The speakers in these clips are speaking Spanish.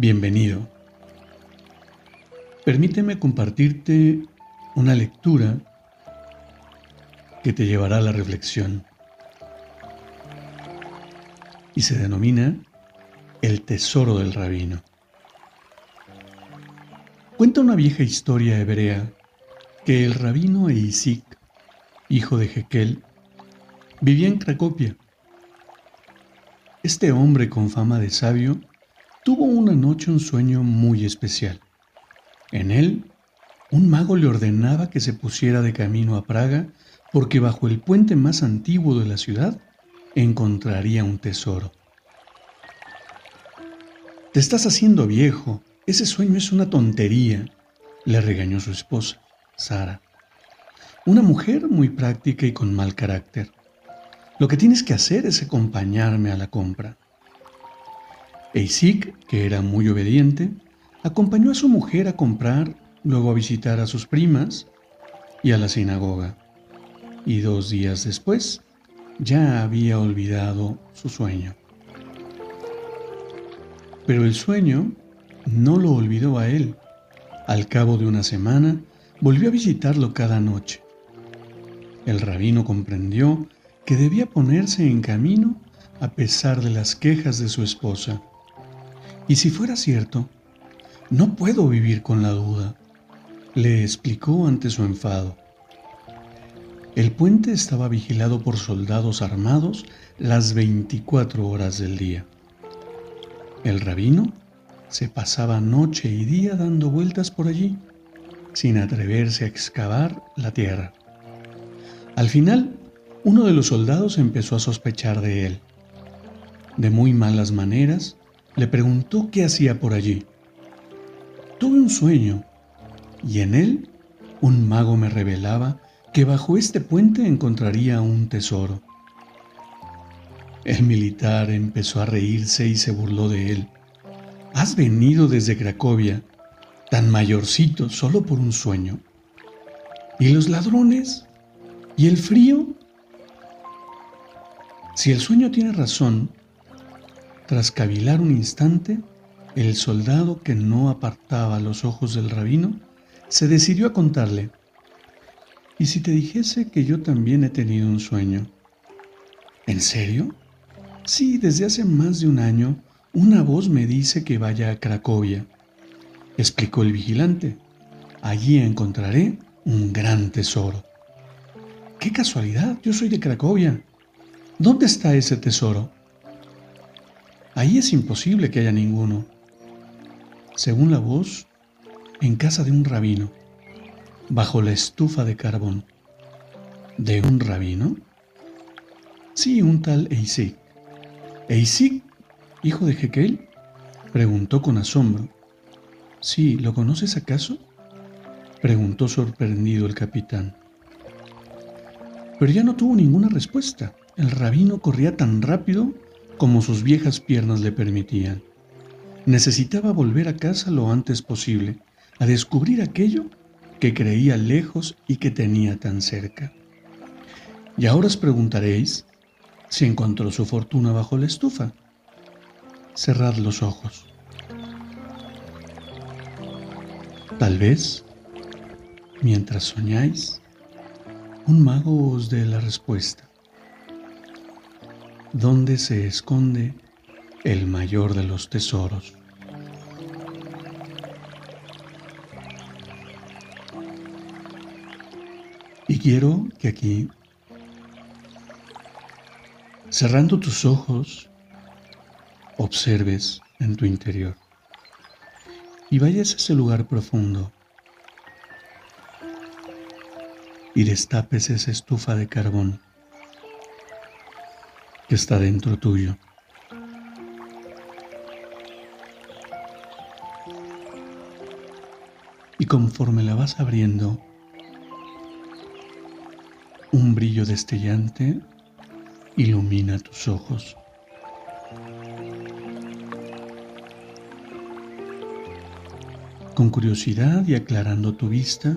Bienvenido. Permíteme compartirte una lectura que te llevará a la reflexión y se denomina El tesoro del rabino. Cuenta una vieja historia hebrea que el rabino Eisik, hijo de Jekel, vivía en Cracopia este hombre con fama de sabio tuvo una noche un sueño muy especial. En él, un mago le ordenaba que se pusiera de camino a Praga porque bajo el puente más antiguo de la ciudad encontraría un tesoro. Te estás haciendo viejo, ese sueño es una tontería, le regañó su esposa, Sara, una mujer muy práctica y con mal carácter. Lo que tienes que hacer es acompañarme a la compra. Eisik, que era muy obediente, acompañó a su mujer a comprar, luego a visitar a sus primas y a la sinagoga. Y dos días después ya había olvidado su sueño. Pero el sueño no lo olvidó a él. Al cabo de una semana volvió a visitarlo cada noche. El rabino comprendió que debía ponerse en camino a pesar de las quejas de su esposa. Y si fuera cierto, no puedo vivir con la duda, le explicó ante su enfado. El puente estaba vigilado por soldados armados las 24 horas del día. El rabino se pasaba noche y día dando vueltas por allí, sin atreverse a excavar la tierra. Al final uno de los soldados empezó a sospechar de él. De muy malas maneras, le preguntó qué hacía por allí. Tuve un sueño, y en él un mago me revelaba que bajo este puente encontraría un tesoro. El militar empezó a reírse y se burló de él. Has venido desde Cracovia, tan mayorcito, solo por un sueño. ¿Y los ladrones? ¿Y el frío? Si el sueño tiene razón, tras cavilar un instante, el soldado que no apartaba los ojos del rabino se decidió a contarle, ¿y si te dijese que yo también he tenido un sueño? ¿En serio? Sí, desde hace más de un año una voz me dice que vaya a Cracovia, explicó el vigilante. Allí encontraré un gran tesoro. ¡Qué casualidad! Yo soy de Cracovia. ¿Dónde está ese tesoro? Ahí es imposible que haya ninguno. Según la voz, en casa de un rabino, bajo la estufa de carbón. ¿De un rabino? Sí, un tal Eisik. ¿Eisik, hijo de Jekel? Preguntó con asombro. Sí, ¿lo conoces acaso? Preguntó sorprendido el capitán. Pero ya no tuvo ninguna respuesta. El rabino corría tan rápido como sus viejas piernas le permitían. Necesitaba volver a casa lo antes posible, a descubrir aquello que creía lejos y que tenía tan cerca. Y ahora os preguntaréis si encontró su fortuna bajo la estufa. Cerrad los ojos. Tal vez, mientras soñáis, un mago os dé la respuesta. ¿Dónde se esconde el mayor de los tesoros. Y quiero que aquí, cerrando tus ojos, observes en tu interior y vayas a ese lugar profundo y destapes esa estufa de carbón que está dentro tuyo. Y conforme la vas abriendo, un brillo destellante ilumina tus ojos. Con curiosidad y aclarando tu vista,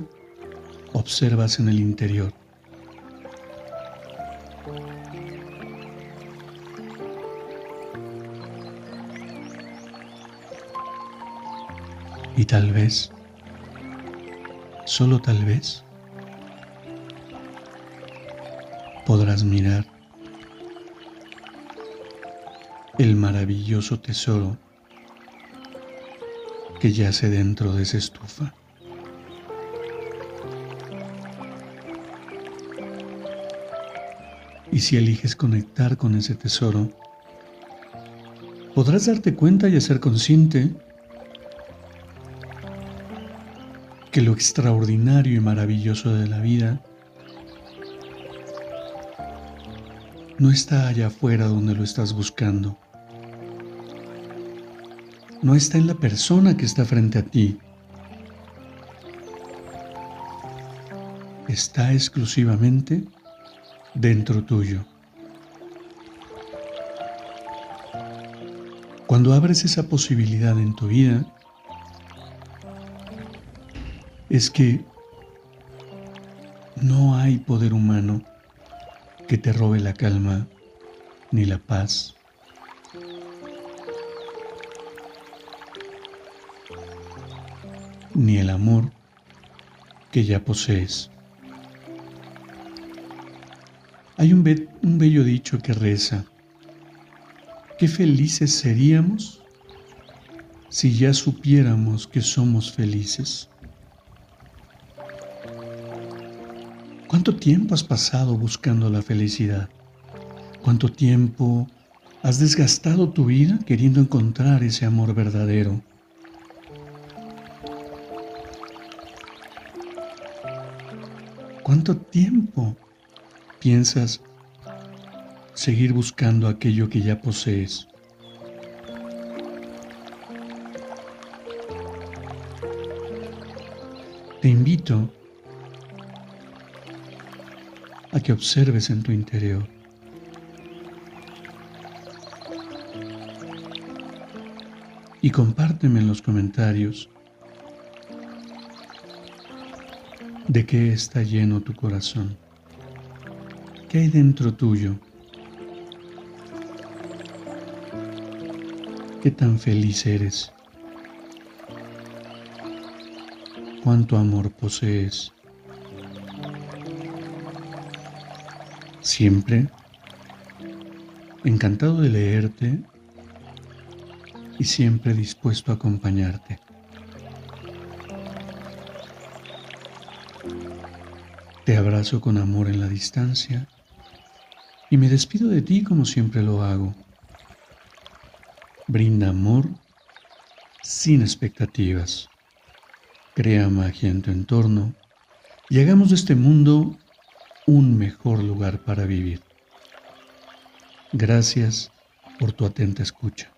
observas en el interior. Y tal vez, solo tal vez, podrás mirar el maravilloso tesoro que yace dentro de esa estufa. Y si eliges conectar con ese tesoro, podrás darte cuenta y hacer consciente que lo extraordinario y maravilloso de la vida no está allá afuera donde lo estás buscando no está en la persona que está frente a ti. Está exclusivamente dentro tuyo. Cuando abres esa posibilidad en tu vida, es que no hay poder humano que te robe la calma ni la paz ni el amor que ya posees. Hay un, bello dicho que reza, qué felices seríamos si ya supiéramos que somos felices. ¿Cuánto tiempo has pasado buscando la felicidad? ¿Cuánto tiempo has desgastado tu vida queriendo encontrar ese amor verdadero? ¿Cuánto tiempo piensas seguir buscando aquello que ya posees? Te invito a que observes en tu interior. Y compárteme en los comentarios ¿De qué está lleno tu corazón? ¿Qué hay dentro tuyo? ¿Qué tan feliz eres? ¿Cuánto amor posees? Siempre encantado de leerte y siempre dispuesto a acompañarte. Te abrazo con amor en la distancia y me despido de ti como siempre lo hago. Brinda amor sin expectativas. Crea magia en tu entorno y hagamos de este mundo un mejor lugar para vivir. Gracias por tu atenta escucha.